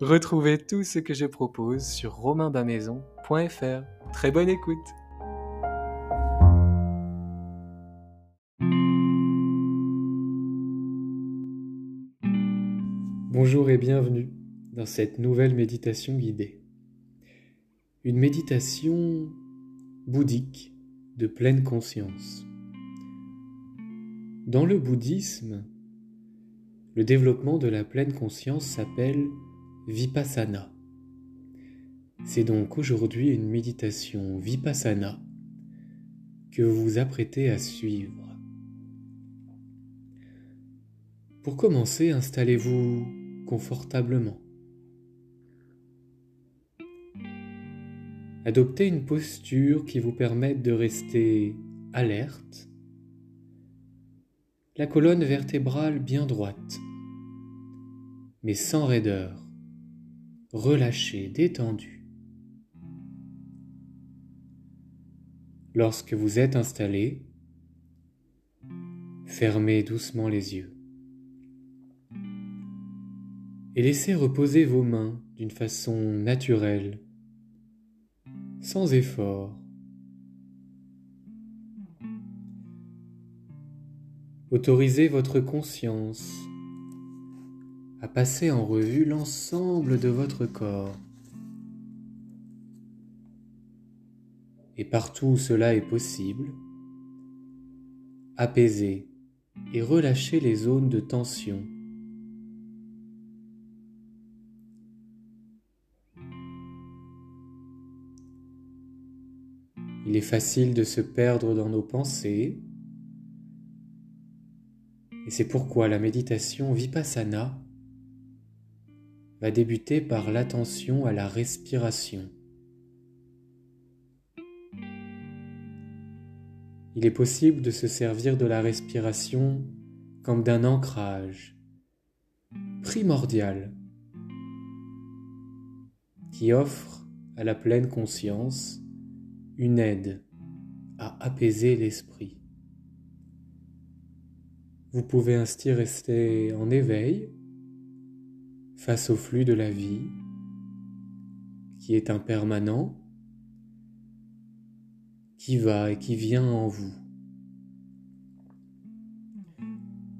Retrouvez tout ce que je propose sur romainbamaison.fr. Très bonne écoute Bonjour et bienvenue dans cette nouvelle méditation guidée. Une méditation bouddhique de pleine conscience. Dans le bouddhisme, le développement de la pleine conscience s'appelle Vipassana. C'est donc aujourd'hui une méditation Vipassana que vous vous apprêtez à suivre. Pour commencer, installez-vous confortablement. Adoptez une posture qui vous permette de rester alerte, la colonne vertébrale bien droite, mais sans raideur relâché, détendu. Lorsque vous êtes installé, fermez doucement les yeux et laissez reposer vos mains d'une façon naturelle, sans effort. Autorisez votre conscience à passer en revue l'ensemble de votre corps. Et partout où cela est possible, apaisez et relâchez les zones de tension. Il est facile de se perdre dans nos pensées, et c'est pourquoi la méditation vipassana va débuter par l'attention à la respiration. Il est possible de se servir de la respiration comme d'un ancrage primordial qui offre à la pleine conscience une aide à apaiser l'esprit. Vous pouvez ainsi rester en éveil face au flux de la vie qui est impermanent, qui va et qui vient en vous.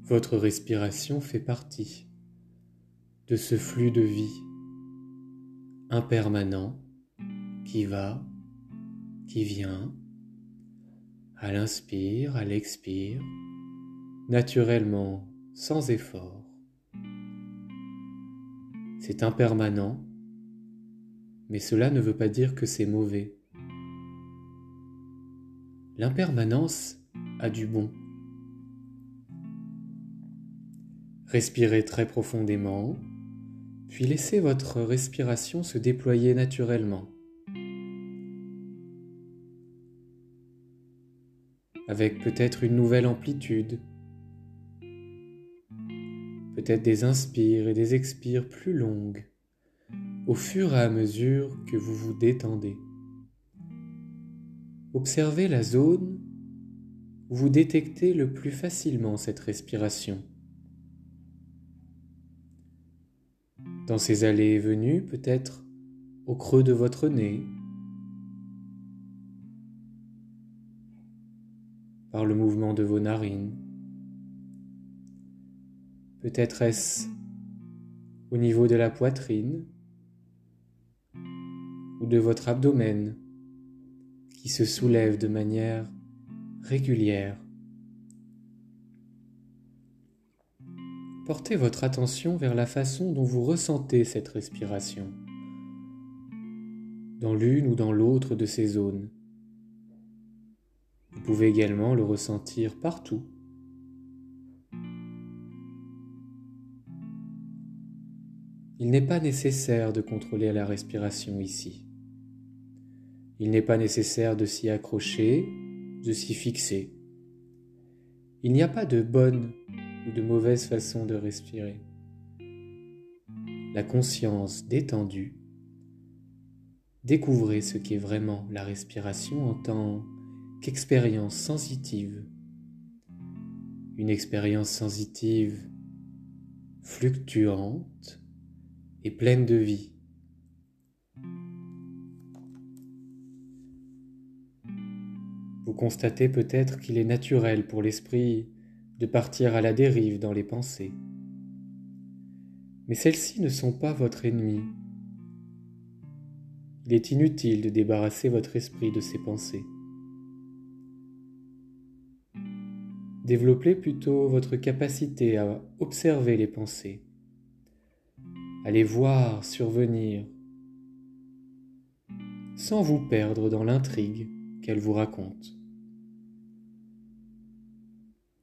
Votre respiration fait partie de ce flux de vie impermanent qui va, qui vient, à l'inspire, à l'expire, naturellement, sans effort. C'est impermanent, mais cela ne veut pas dire que c'est mauvais. L'impermanence a du bon. Respirez très profondément, puis laissez votre respiration se déployer naturellement. Avec peut-être une nouvelle amplitude, peut-être des inspires et des expires plus longues au fur et à mesure que vous vous détendez. Observez la zone où vous détectez le plus facilement cette respiration. dans ces allées et venues, peut-être au creux de votre nez, par le mouvement de vos narines. Peut-être est-ce au niveau de la poitrine ou de votre abdomen qui se soulève de manière régulière. Portez votre attention vers la façon dont vous ressentez cette respiration, dans l'une ou dans l'autre de ces zones. Vous pouvez également le ressentir partout. Il n'est pas nécessaire de contrôler la respiration ici. Il n'est pas nécessaire de s'y accrocher, de s'y fixer. Il n'y a pas de bonne ou de mauvaise façon de respirer. La conscience détendue, découvrez ce qu'est vraiment la respiration en tant qu'expérience sensitive. Une expérience sensitive fluctuante et pleine de vie. Vous constatez peut-être qu'il est naturel pour l'esprit de partir à la dérive dans les pensées. Mais celles-ci ne sont pas votre ennemi. Il est inutile de débarrasser votre esprit de ces pensées. Développez plutôt votre capacité à observer les pensées, à les voir survenir, sans vous perdre dans l'intrigue qu'elles vous racontent.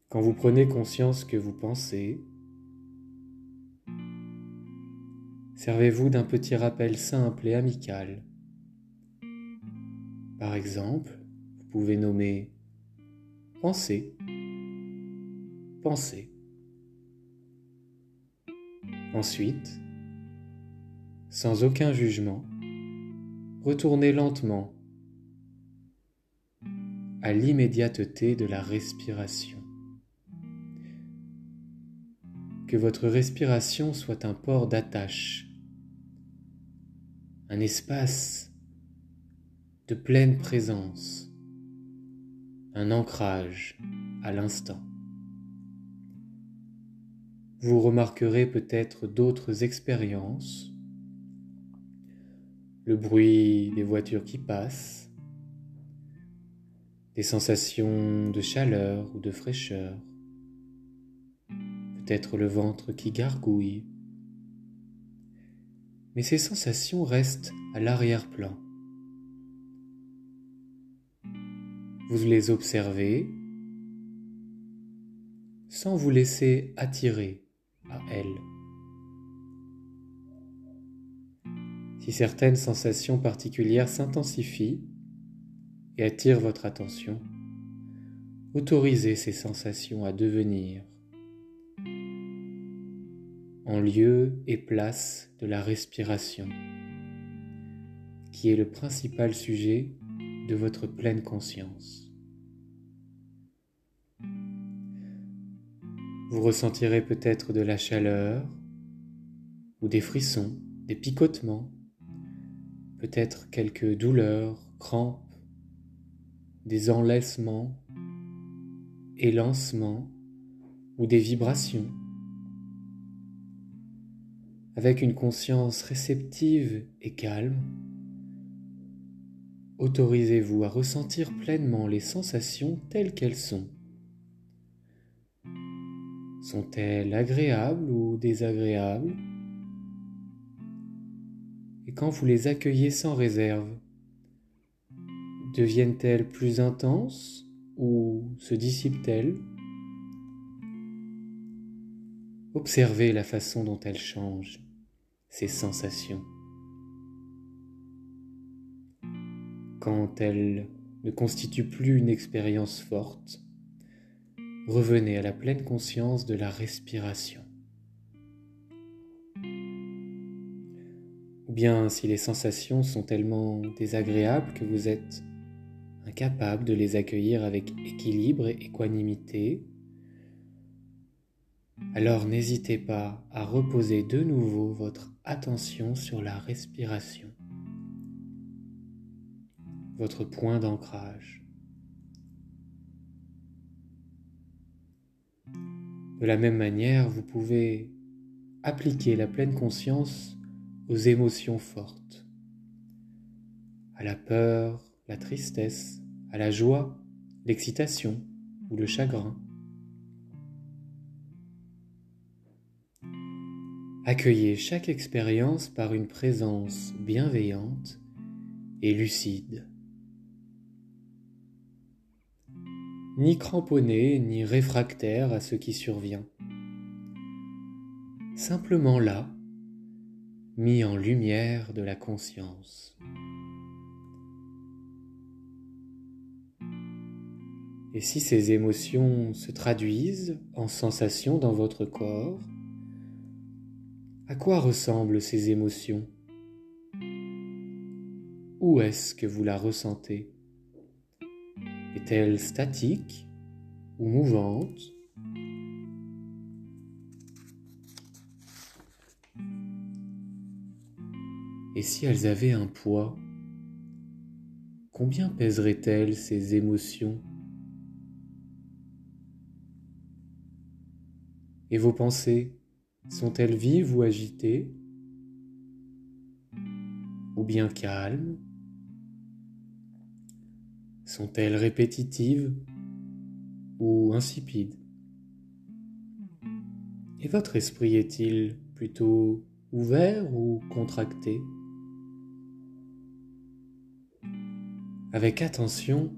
Quand vous prenez conscience que vous pensez, servez-vous d'un petit rappel simple et amical. Par exemple, vous pouvez nommer pensée, pensée. Ensuite, sans aucun jugement, retournez lentement à l'immédiateté de la respiration que votre respiration soit un port d'attache, un espace de pleine présence, un ancrage à l'instant. Vous remarquerez peut-être d'autres expériences, le bruit des voitures qui passent, des sensations de chaleur ou de fraîcheur, peut-être le ventre qui gargouille. Mais ces sensations restent à l'arrière-plan. Vous les observez sans vous laisser attirer à elles. Si certaines sensations particulières s'intensifient et attirent votre attention, autorisez ces sensations à devenir en lieu et place de la respiration, qui est le principal sujet de votre pleine conscience. Vous ressentirez peut-être de la chaleur ou des frissons, des picotements, peut-être quelques douleurs, crampes, des enlèsements, élancements ou des vibrations avec une conscience réceptive et calme, autorisez-vous à ressentir pleinement les sensations telles qu'elles sont. Sont-elles agréables ou désagréables? Et quand vous les accueillez sans réserve, deviennent-elles plus intenses ou se dissipent-elles? Observez la façon dont elles changent, ces sensations. Quand elles ne constituent plus une expérience forte, revenez à la pleine conscience de la respiration. Bien si les sensations sont tellement désagréables que vous êtes incapable de les accueillir avec équilibre et équanimité, alors n'hésitez pas à reposer de nouveau votre attention sur la respiration, votre point d'ancrage. De la même manière, vous pouvez appliquer la pleine conscience aux émotions fortes, à la peur, la tristesse, à la joie, l'excitation ou le chagrin. Accueillez chaque expérience par une présence bienveillante et lucide. Ni cramponné ni réfractaire à ce qui survient. Simplement là, mis en lumière de la conscience. Et si ces émotions se traduisent en sensations dans votre corps, à quoi ressemblent ces émotions? Où est-ce que vous la ressentez? Est-elle statique ou mouvante? Et si elles avaient un poids, combien pèseraient-elles ces émotions? Et vos pensées sont-elles vives ou agitées? Ou bien calmes? Sont-elles répétitives ou insipides? Et votre esprit est-il plutôt ouvert ou contracté? Avec attention,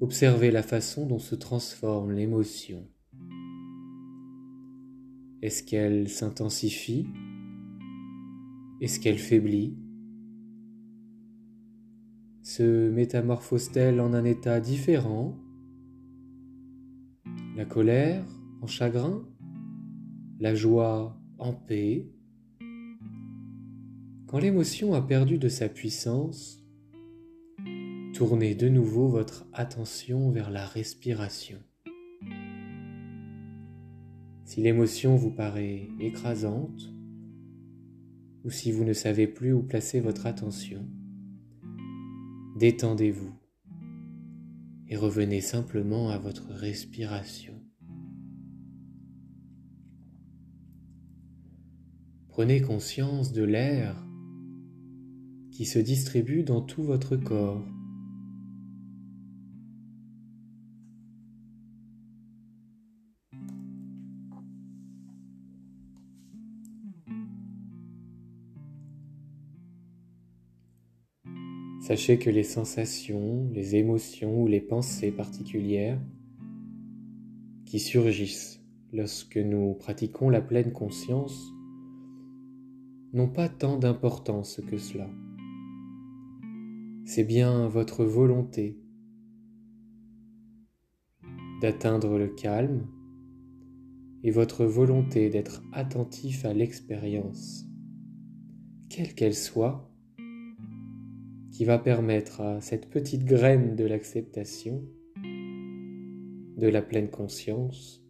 observez la façon dont se transforme l'émotion. Est-ce qu'elle s'intensifie? Est-ce qu'elle faiblit? Se métamorphose-t-elle en un état différent? La colère en chagrin? La joie en paix? Quand l'émotion a perdu de sa puissance, tournez de nouveau votre attention vers la respiration. Si l'émotion vous paraît écrasante, ou si vous ne savez plus où placer votre attention, détendez-vous et revenez simplement à votre respiration. Prenez conscience de l'air qui se distribue dans tout votre corps Sachez que les sensations, les émotions ou les pensées particulières qui surgissent lorsque nous pratiquons la pleine conscience n'ont pas tant d'importance que cela. C'est bien votre volonté d'atteindre le calme et votre volonté d'être attentif à l'expérience, quelle qu'elle soit, qui va permettre à cette petite graine de l'acceptation, de la pleine conscience,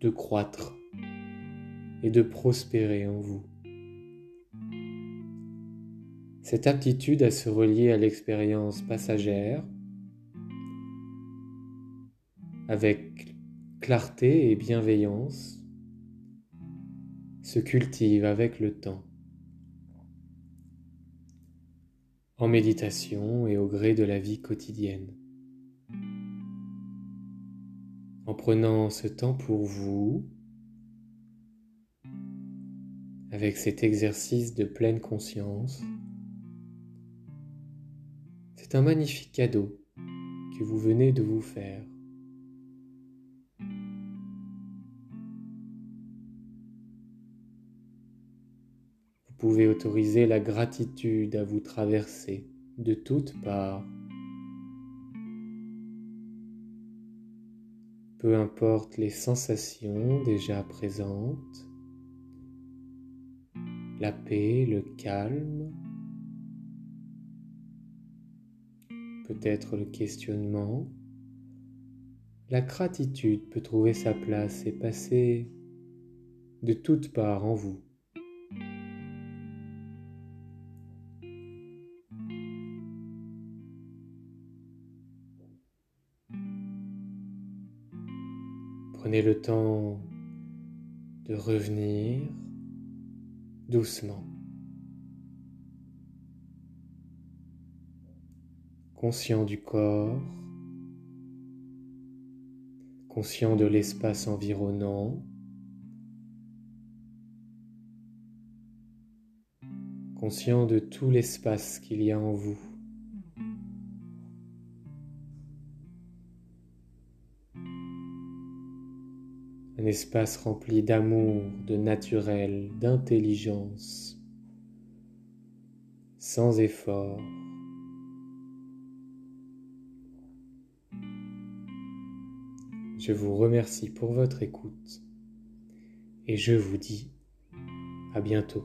de croître et de prospérer en vous. Cette aptitude à se relier à l'expérience passagère avec clarté et bienveillance se cultive avec le temps. En méditation et au gré de la vie quotidienne. En prenant ce temps pour vous, avec cet exercice de pleine conscience, c'est un magnifique cadeau que vous venez de vous faire. Pouvez autoriser la gratitude à vous traverser de toutes parts. Peu importe les sensations déjà présentes, la paix, le calme, peut-être le questionnement, la gratitude peut trouver sa place et passer de toutes parts en vous. Prenez le temps de revenir doucement. Conscient du corps, conscient de l'espace environnant, conscient de tout l'espace qu'il y a en vous. Espace rempli d'amour, de naturel, d'intelligence, sans effort. Je vous remercie pour votre écoute et je vous dis à bientôt.